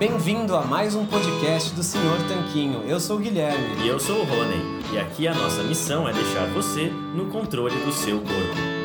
Bem-vindo a mais um podcast do Senhor Tanquinho. Eu sou o Guilherme. E eu sou o Rony. E aqui a nossa missão é deixar você no controle do seu corpo.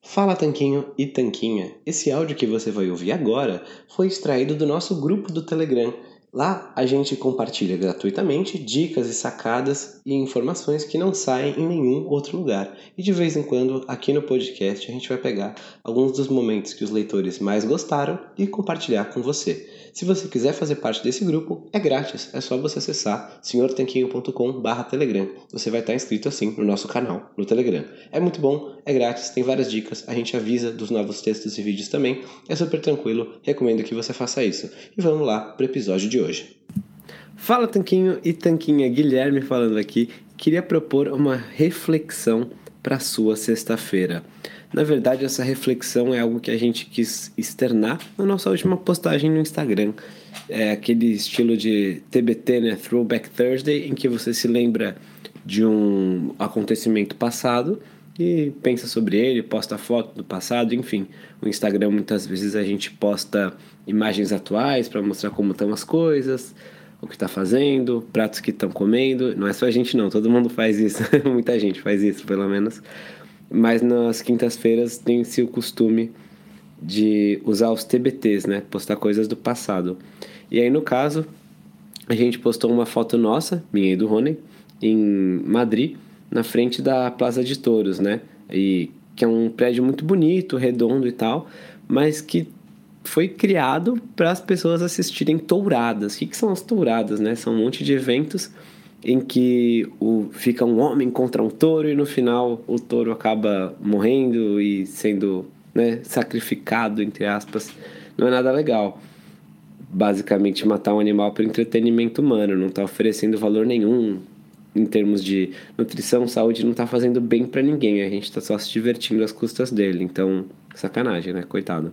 Fala Tanquinho e Tanquinha. Esse áudio que você vai ouvir agora foi extraído do nosso grupo do Telegram. Lá a gente compartilha gratuitamente dicas e sacadas e informações que não saem em nenhum outro lugar. E de vez em quando, aqui no podcast, a gente vai pegar alguns dos momentos que os leitores mais gostaram e compartilhar com você. Se você quiser fazer parte desse grupo, é grátis, é só você acessar senhortanquinho.com/telegram. Você vai estar inscrito assim no nosso canal no Telegram. É muito bom, é grátis, tem várias dicas, a gente avisa dos novos textos e vídeos também. É super tranquilo, recomendo que você faça isso. E vamos lá para o episódio de hoje. Fala Tanquinho e Tanquinha, Guilherme falando aqui. Queria propor uma reflexão para sua sexta-feira. Na verdade, essa reflexão é algo que a gente quis externar na nossa última postagem no Instagram. É aquele estilo de TBT, né? Throwback Thursday, em que você se lembra de um acontecimento passado e pensa sobre ele, posta foto do passado, enfim. O Instagram muitas vezes a gente posta imagens atuais para mostrar como estão as coisas, o que está fazendo, pratos que estão comendo. Não é só a gente não, todo mundo faz isso, muita gente faz isso, pelo menos mas nas quintas-feiras tem-se o costume de usar os TBTs, né? Postar coisas do passado. E aí, no caso, a gente postou uma foto nossa, minha e do Rony, em Madrid, na frente da Plaza de Touros, né? E que é um prédio muito bonito, redondo e tal, mas que foi criado para as pessoas assistirem touradas. O que, que são as touradas, né? São um monte de eventos em que o, fica um homem contra um touro e no final o touro acaba morrendo e sendo né, sacrificado, entre aspas. Não é nada legal. Basicamente, matar um animal para entretenimento humano, não está oferecendo valor nenhum em termos de nutrição, saúde, não está fazendo bem para ninguém. A gente está só se divertindo às custas dele. Então, sacanagem, né? Coitado.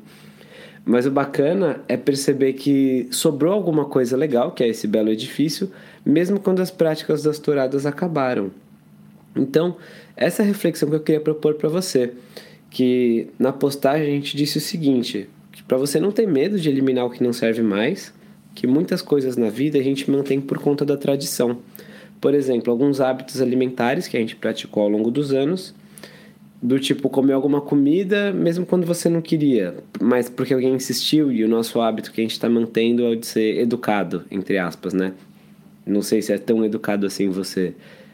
Mas o bacana é perceber que sobrou alguma coisa legal, que é esse belo edifício, mesmo quando as práticas das touradas acabaram. Então, essa é a reflexão que eu queria propor para você, que na postagem a gente disse o seguinte, que para você não ter medo de eliminar o que não serve mais, que muitas coisas na vida a gente mantém por conta da tradição. Por exemplo, alguns hábitos alimentares que a gente praticou ao longo dos anos do tipo comer alguma comida mesmo quando você não queria, mas porque alguém insistiu e o nosso hábito que a gente está mantendo é o de ser educado, entre aspas, né? Não sei se é tão educado assim você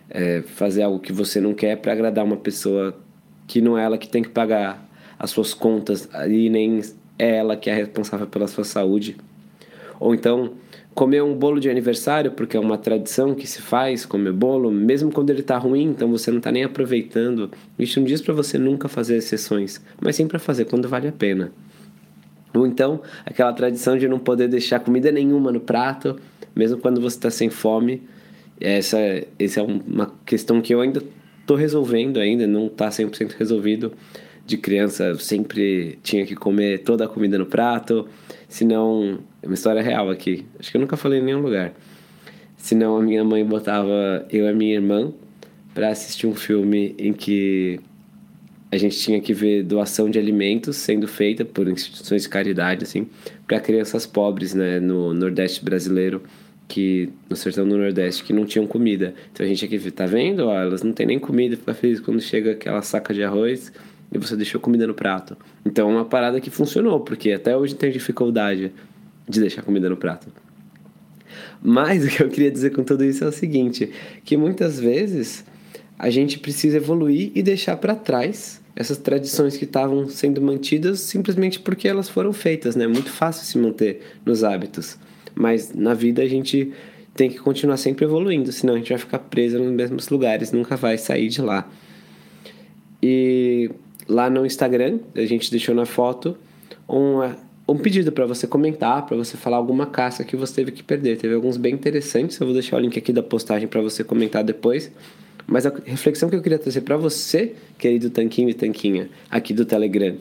é, fazer algo que você não quer para agradar uma pessoa que não é ela que tem que pagar as suas contas e nem é ela que é responsável pela sua saúde. Ou então comer um bolo de aniversário, porque é uma tradição que se faz, comer bolo, mesmo quando ele está ruim, então você não está nem aproveitando. Isso não diz para você nunca fazer exceções, mas sim para fazer quando vale a pena. Ou então, aquela tradição de não poder deixar comida nenhuma no prato, mesmo quando você está sem fome. Essa, essa é uma questão que eu ainda estou resolvendo, ainda não está 100% resolvido. De criança, sempre tinha que comer toda a comida no prato, senão é uma história real aqui. Acho que eu nunca falei em nenhum lugar. Senão a minha mãe botava eu e a minha irmã para assistir um filme em que a gente tinha que ver doação de alimentos sendo feita por instituições de caridade assim para crianças pobres, né, no Nordeste brasileiro. que no sertão do Nordeste que não tinham comida. Então a gente aqui, tá vendo? Ó, elas não têm nem comida, fica feliz quando chega aquela saca de arroz e você deixou comida no prato. Então é uma parada que funcionou, porque até hoje tem dificuldade de deixar comida no prato. Mas o que eu queria dizer com tudo isso é o seguinte, que muitas vezes a gente precisa evoluir e deixar para trás essas tradições que estavam sendo mantidas simplesmente porque elas foram feitas, né? É muito fácil se manter nos hábitos. Mas na vida a gente tem que continuar sempre evoluindo, senão a gente vai ficar preso nos mesmos lugares, nunca vai sair de lá. E lá no Instagram, a gente deixou na foto uma, um pedido para você comentar, para você falar alguma caça que você teve que perder. Teve alguns bem interessantes, eu vou deixar o link aqui da postagem para você comentar depois. Mas a reflexão que eu queria trazer para você, querido Tanquinho e Tanquinha, aqui do Telegram,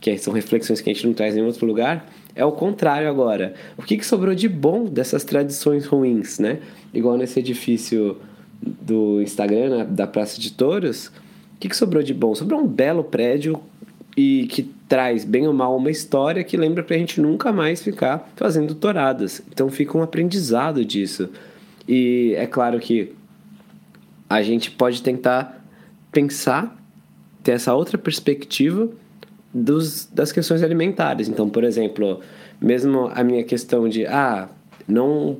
que são reflexões que a gente não traz em outro lugar, é o contrário agora. O que, que sobrou de bom dessas tradições ruins, né? Igual nesse edifício do Instagram, né, da Praça de Touros, o que, que sobrou de bom? Sobrou um belo prédio e que traz, bem ou mal, uma história que lembra pra gente nunca mais ficar fazendo touradas. Então fica um aprendizado disso. E é claro que a gente pode tentar pensar, ter essa outra perspectiva dos, das questões alimentares. Então, por exemplo, mesmo a minha questão de, ah, não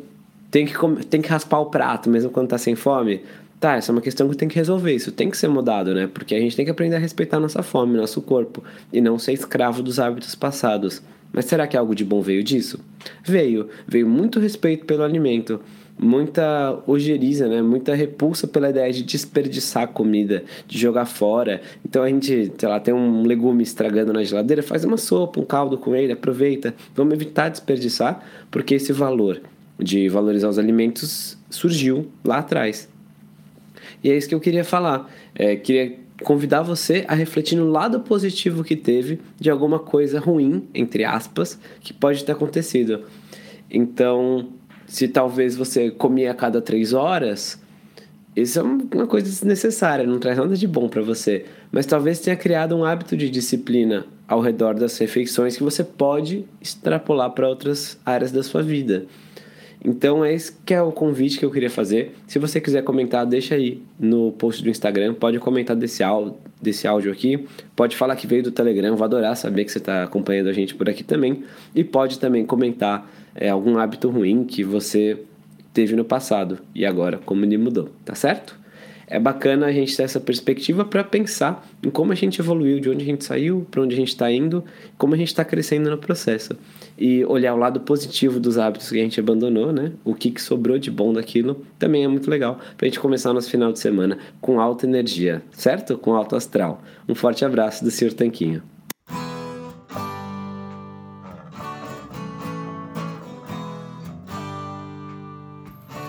tem que, tem que raspar o prato mesmo quando tá sem fome. Tá, essa é uma questão que tem que resolver. Isso tem que ser mudado, né? Porque a gente tem que aprender a respeitar nossa fome, nosso corpo, e não ser escravo dos hábitos passados. Mas será que algo de bom veio disso? Veio. Veio muito respeito pelo alimento muita ojeriza, né? Muita repulsa pela ideia de desperdiçar comida, de jogar fora. Então a gente, sei lá, tem um legume estragando na geladeira, faz uma sopa, um caldo com ele, aproveita. Vamos evitar desperdiçar, porque esse valor de valorizar os alimentos surgiu lá atrás. E é isso que eu queria falar. É, queria convidar você a refletir no lado positivo que teve de alguma coisa ruim, entre aspas, que pode ter acontecido. Então, se talvez você comia a cada três horas, isso é uma coisa desnecessária, não traz nada de bom para você. Mas talvez tenha criado um hábito de disciplina ao redor das refeições que você pode extrapolar para outras áreas da sua vida. Então, esse que é o convite que eu queria fazer. Se você quiser comentar, deixa aí no post do Instagram. Pode comentar desse, áudio, desse áudio aqui. Pode falar que veio do Telegram. Vou adorar saber que você está acompanhando a gente por aqui também. E pode também comentar é, algum hábito ruim que você teve no passado e agora como ele mudou, tá certo? É bacana a gente ter essa perspectiva para pensar em como a gente evoluiu, de onde a gente saiu, para onde a gente está indo, como a gente está crescendo no processo. E olhar o lado positivo dos hábitos que a gente abandonou, né? O que, que sobrou de bom daquilo, também é muito legal para a gente começar nosso final de semana com alta energia, certo? Com alto astral. Um forte abraço do Sr. Tanquinho.